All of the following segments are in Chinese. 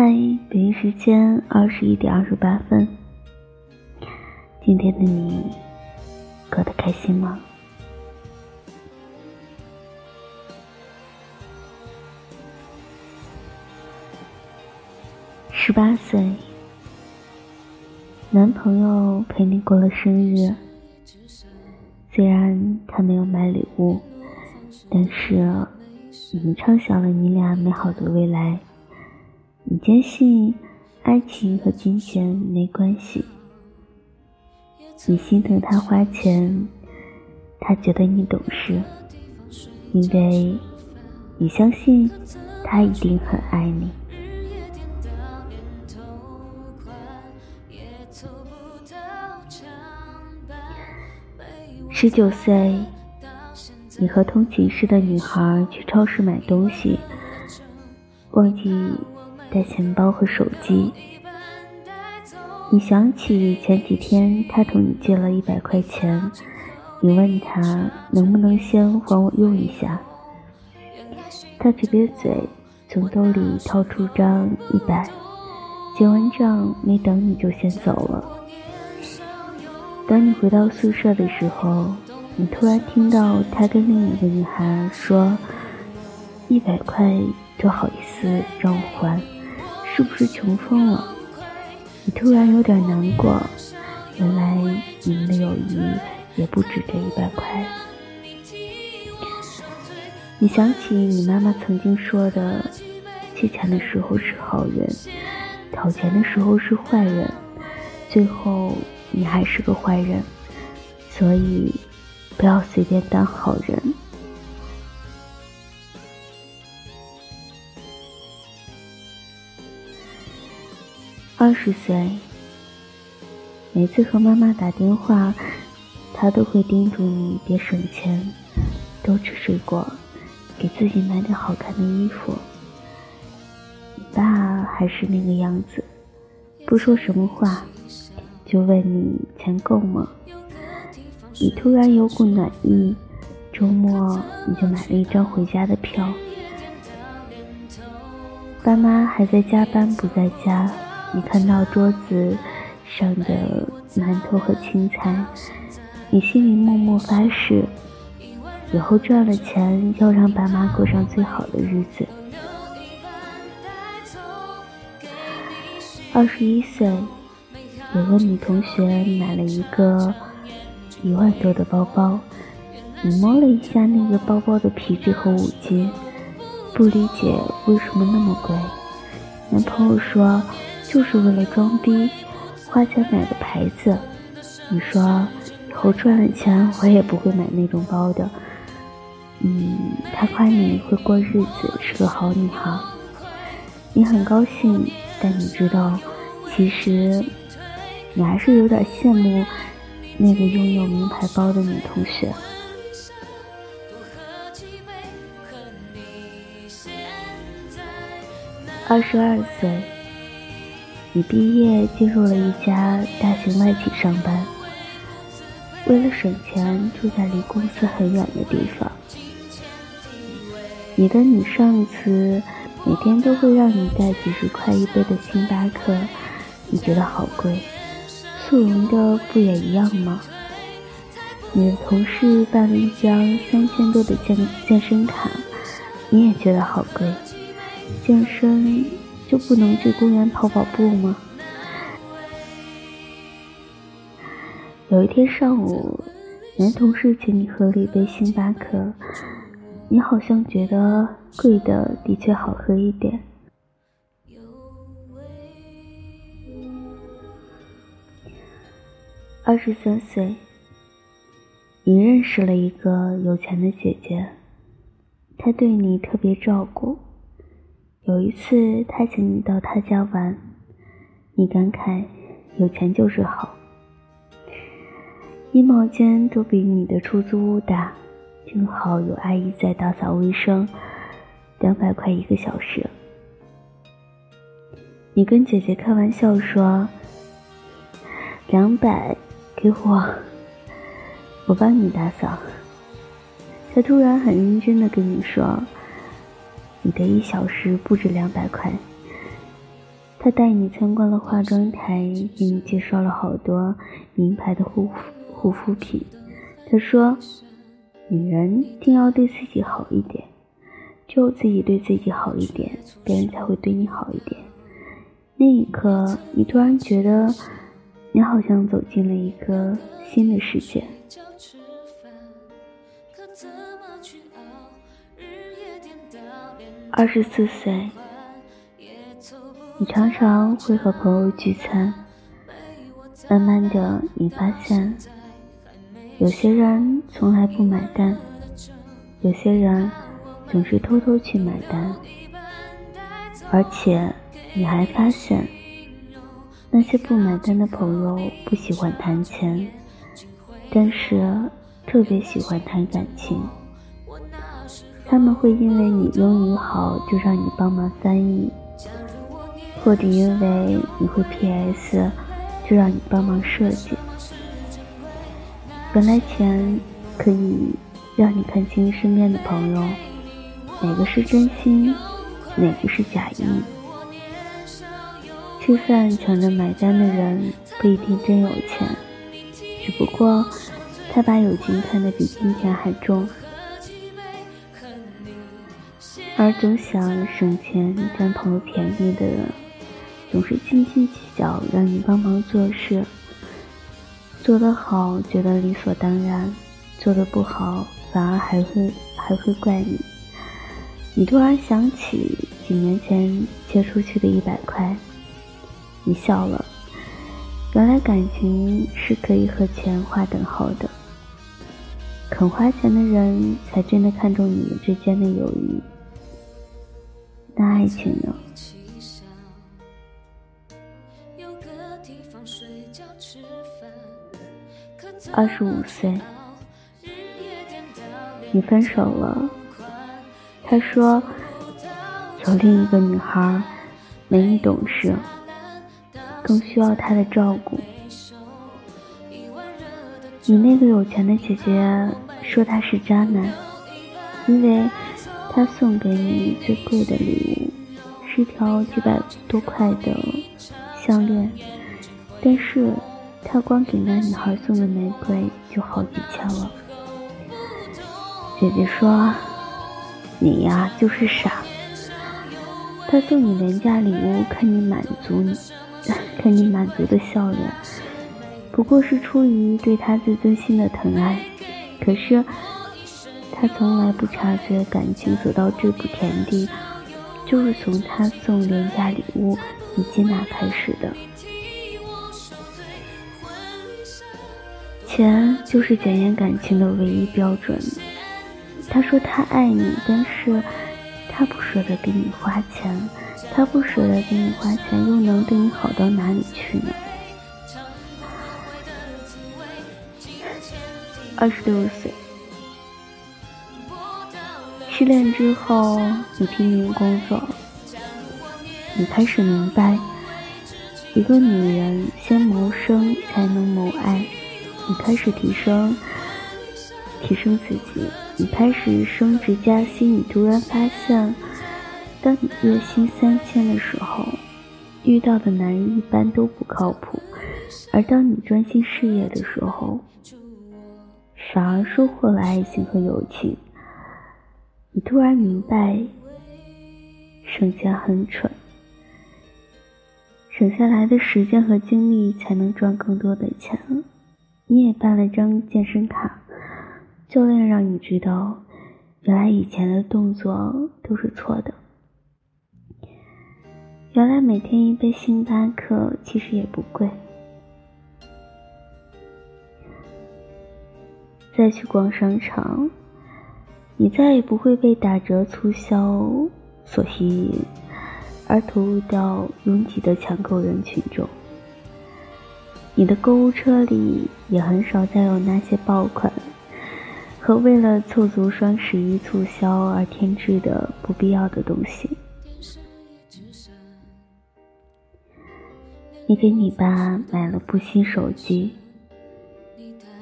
嗨，北京时间二十一点二十八分。今天的你过得开心吗？十八岁，男朋友陪你过了生日，虽然他没有买礼物，但是你们畅想了你俩美好的未来。你坚信爱情和金钱没关系，你心疼他花钱，他觉得你懂事，因为你相信他一定很爱你。十九岁，你和同寝室的女孩去超市买东西，忘记。带钱包和手机，你想起前几天他同你借了一百块钱，你问他能不能先还我用一下，他撇撇嘴，从兜里掏出张一百，结完账没等你就先走了。等你回到宿舍的时候，你突然听到他跟另一个女孩说：“一百块就好意思让我还。”是不是穷疯了？你突然有点难过，原来你们的友谊也不止这一百块。你想起你妈妈曾经说的：借钱的时候是好人，讨钱的时候是坏人，最后你还是个坏人，所以不要随便当好人。二十岁，每次和妈妈打电话，她都会叮嘱你别省钱，多吃水果，给自己买点好看的衣服。你爸还是那个样子，不说什么话，就问你钱够吗？你突然有股暖意，周末你就买了一张回家的票。爸妈还在加班，不在家。你看到桌子上的馒头和青菜，你心里默默发誓，以后赚了钱要让爸妈过上最好的日子。二十一岁，有个女同学买了一个一万多的包包，你摸了一下那个包包的皮质和五金，不理解为什么那么贵。男朋友说。就是为了装逼，花钱买的牌子。你说以后赚了钱，我也不会买那种包的。嗯，他夸你会过日子，是个好女孩。你很高兴，但你知道，其实你还是有点羡慕那个拥有名牌包的女同学。二十二岁。你毕业进入了一家大型外企上班，为了省钱住在离公司很远的地方。你的女上司每天都会让你带几十块一杯的星巴克，你觉得好贵。速溶的不也一样吗？你的同事办了一张三千多的健健身卡，你也觉得好贵。健身。就不能去公园跑跑步吗？有一天上午，男同事请你喝了一杯星巴克，你好像觉得贵的的确好喝一点。二十三岁，你认识了一个有钱的姐姐，她对你特别照顾。有一次，他请你到他家玩，你感慨有钱就是好，衣帽间都比你的出租屋大，正好有阿姨在打扫卫生，两百块一个小时。你跟姐姐开玩笑说：“两百给我，我帮你打扫。”他突然很认真的跟你说。你的一小时不止两百块，他带你参观了化妆台，给你介绍了好多名牌的护肤护肤品。他说：“女人一定要对自己好一点，只有自己对自己好一点，别人才会对你好一点。”那一刻，你突然觉得，你好像走进了一个新的世界。二十四岁，你常常会和朋友聚餐，慢慢的，你发现，有些人从来不买单，有些人总是偷偷去买单，而且。你还发现，那些不买单的朋友不喜欢谈钱，但是特别喜欢谈感情。他们会因为你英语好就让你帮忙翻译，或者因为你会 PS 就让你帮忙设计。本来钱可以让你看清身边的朋友，哪个是真心，哪个是假意。吃饭抢着买单的人不一定真有钱，只不过他把友情看得比金钱还重。而总想省钱占朋友便宜的人，总是斤斤计较让你帮忙做事，做得好觉得理所当然，做得不好反而还会还会怪你。你突然想起几年前借出去的一百块。你笑了，原来感情是可以和钱划等号的。肯花钱的人才真的看重你们之间的友谊。那爱情呢？二十五岁，你分手了。他说，有另一个女孩，没你懂事。更需要他的照顾。你那个有钱的姐姐说他是渣男，因为他送给你最贵的礼物是条几百多块的项链，但是他光给那女孩送的玫瑰就好几千了。姐姐说：“你呀就是傻，他送你廉价礼物，看你满足你。”看你满足的笑脸，不过是出于对他自尊心的疼爱。可是，他从来不察觉感情走到这步田地，就是从他送廉价礼物以接纳开始的。钱就是检验感情的唯一标准。他说他爱你，但是他不舍得给你花钱。他不舍得给你花钱，又能对你好到哪里去呢？二十六岁，失恋之后，你拼命工作，你开始明白，一个女人先谋生才能谋爱。你开始提升，提升自己，你开始升职加薪，你突然发现。当你月薪三千的时候，遇到的男人一般都不靠谱；而当你专心事业的时候，反而收获了爱情和友情。你突然明白，省钱很蠢，省下来的时间和精力才能赚更多的钱。你也办了张健身卡，教练让你知道，原来以前的动作都是错的。原来每天一杯星巴克其实也不贵。再去逛商场，你再也不会被打折促销所吸引，而投入到拥挤的抢购人群中。你的购物车里也很少再有那些爆款和为了凑足双十一促销而添置的不必要的东西。你给你爸买了部新手机，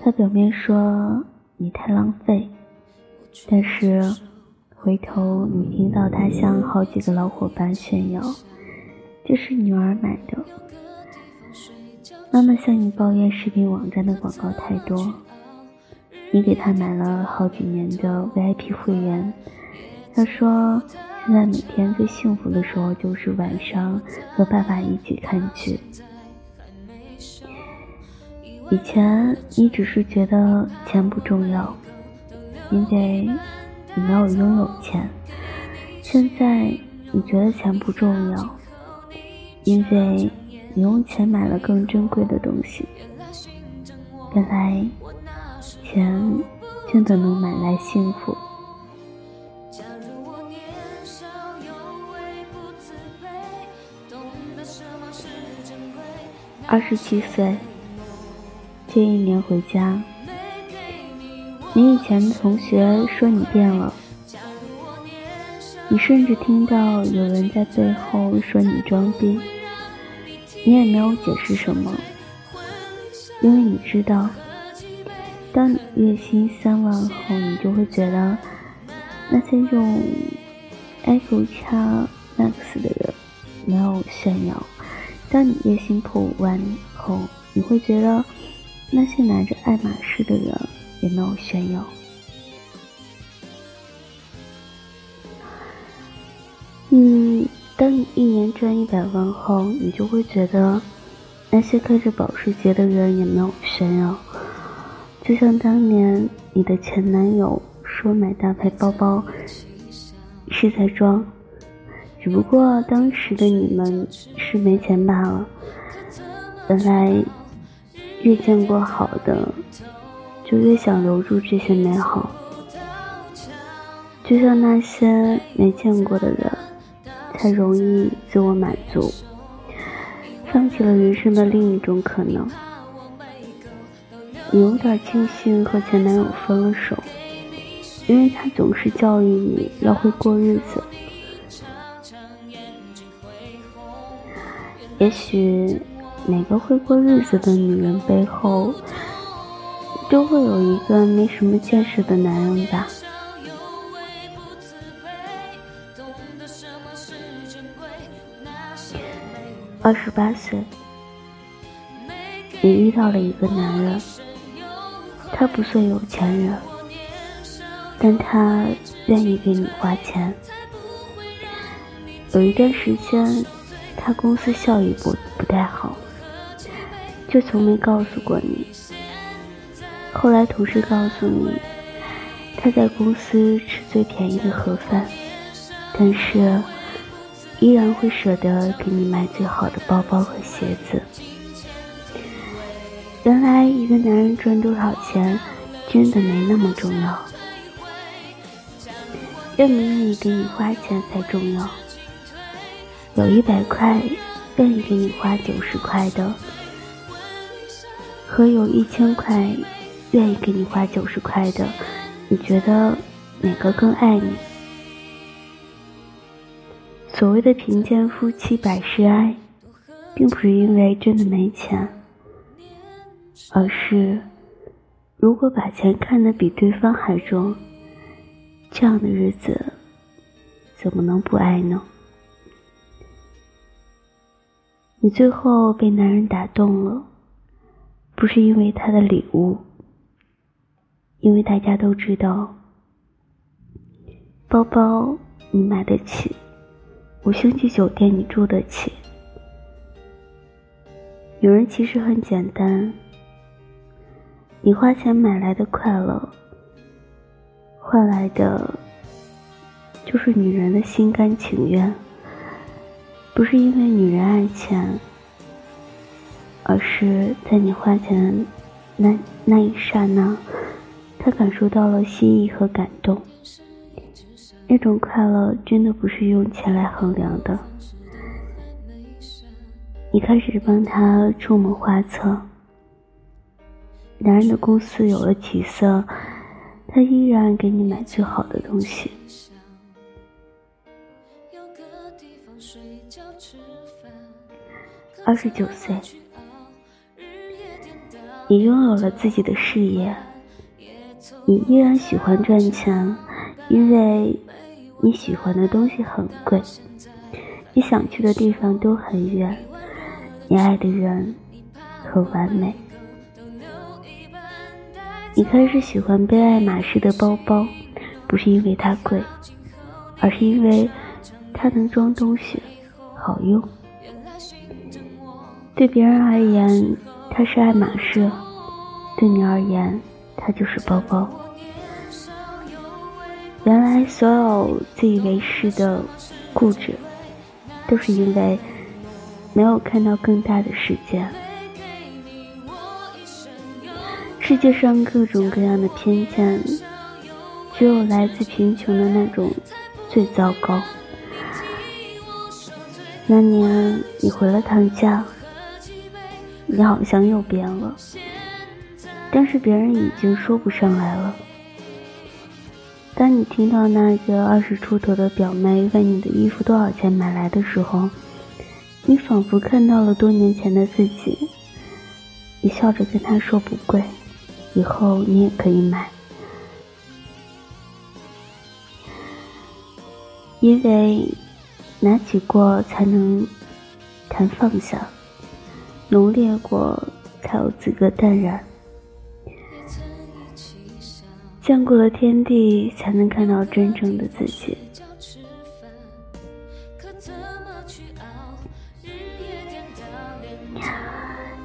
他表面说你太浪费，但是回头你听到他向好几个老伙伴炫耀，这是女儿买的。妈妈向你抱怨视频网站的广告太多，你给她买了好几年的 VIP 会员。她说，现在每天最幸福的时候就是晚上和爸爸一起看剧。以前你只是觉得钱不重要，因为你没有拥有钱。现在你觉得钱不重要，因为你用钱买了更珍贵的东西。原来，钱真的能买来幸福。二十七岁。这一年回家，你以前的同学说你变了，你甚至听到有人在背后说你装逼，你也没有解释什么，因为你知道，当你月薪三万后，你就会觉得那些用 iPhone X Max 的人没有炫耀；当你月薪破五万后，你会觉得。那些拿着爱马仕的人也没有炫耀。嗯，当你一年赚一百万后，你就会觉得那些开着保时捷的人也没有炫耀。就像当年你的前男友说买大牌包包是在装，只不过当时的你们是没钱罢了。本来。遇见过好的，就越想留住这些美好。就像那些没见过的人，才容易自我满足，放弃了人生的另一种可能。你有点庆幸和前男友分了手，因为他总是教育你要会过日子。也许。每个会过日子的女人背后，都会有一个没什么见识的男人吧。二十八岁，你遇到了一个男人，他不算有钱人，但他愿意给你花钱。有一段时间，他公司效益不不太好。却从没告诉过你。后来同事告诉你，他在公司吃最便宜的盒饭，但是依然会舍得给你买最好的包包和鞋子。原来一个男人赚多少钱真的没那么重要，愿不愿意给你花钱才重要。有一百块，愿意给你花九十块的。和有一千块，愿意给你花九十块的，你觉得哪个更爱你？所谓的贫贱夫妻百事哀，并不是因为真的没钱，而是如果把钱看得比对方还重，这样的日子怎么能不爱呢？你最后被男人打动了。不是因为他的礼物，因为大家都知道，包包你买得起，五星级酒店你住得起。女人其实很简单，你花钱买来的快乐，换来的就是女人的心甘情愿。不是因为女人爱钱。而是在你花钱那那一刹那，他感受到了心意和感动。那种快乐真的不是用钱来衡量的。你开始帮他出谋划策，男人的公司有了起色，他依然给你买最好的东西。二十九岁。你拥有了自己的事业，你依然喜欢赚钱，因为你喜欢的东西很贵，你想去的地方都很远，你爱的人很完美。你开始喜欢背爱马仕的包包，不是因为它贵，而是因为它能装东西，好用。对别人而言，它是爱马仕；对你而言，它就是包包。原来，所有自以为是的固执，都是因为没有看到更大的世界。世界上各种各样的偏见，只有来自贫穷的那种最糟糕。那年你回了趟家。你好像又变了，但是别人已经说不上来了。当你听到那个二十出头的表妹问你的衣服多少钱买来的时候，你仿佛看到了多年前的自己。你笑着跟她说不贵，以后你也可以买，因为拿起过才能谈放下。浓烈过，才有资格淡然；见过了天地，才能看到真正的自己。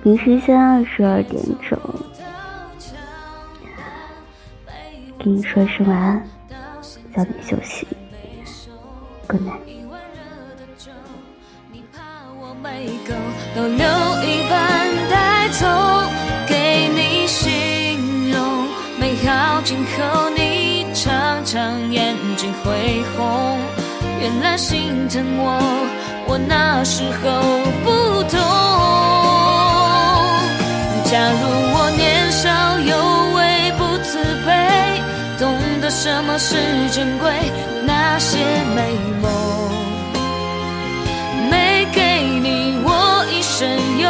明时间二十二点整，给你说一声晚安，早点休息，Good night。心疼我，我那时候不懂。假如我年少有为不自卑，懂得什么是珍贵，那些美梦，没给你我一生有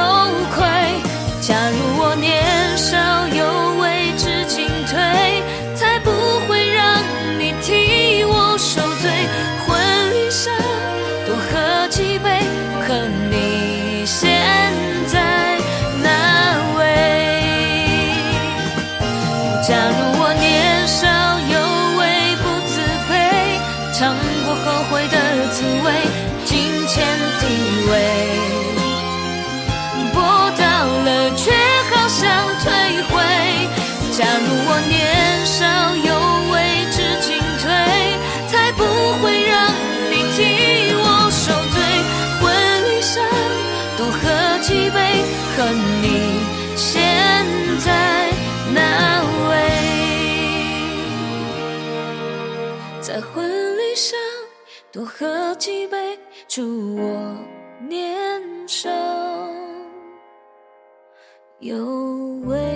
喝几杯，祝我年少有为。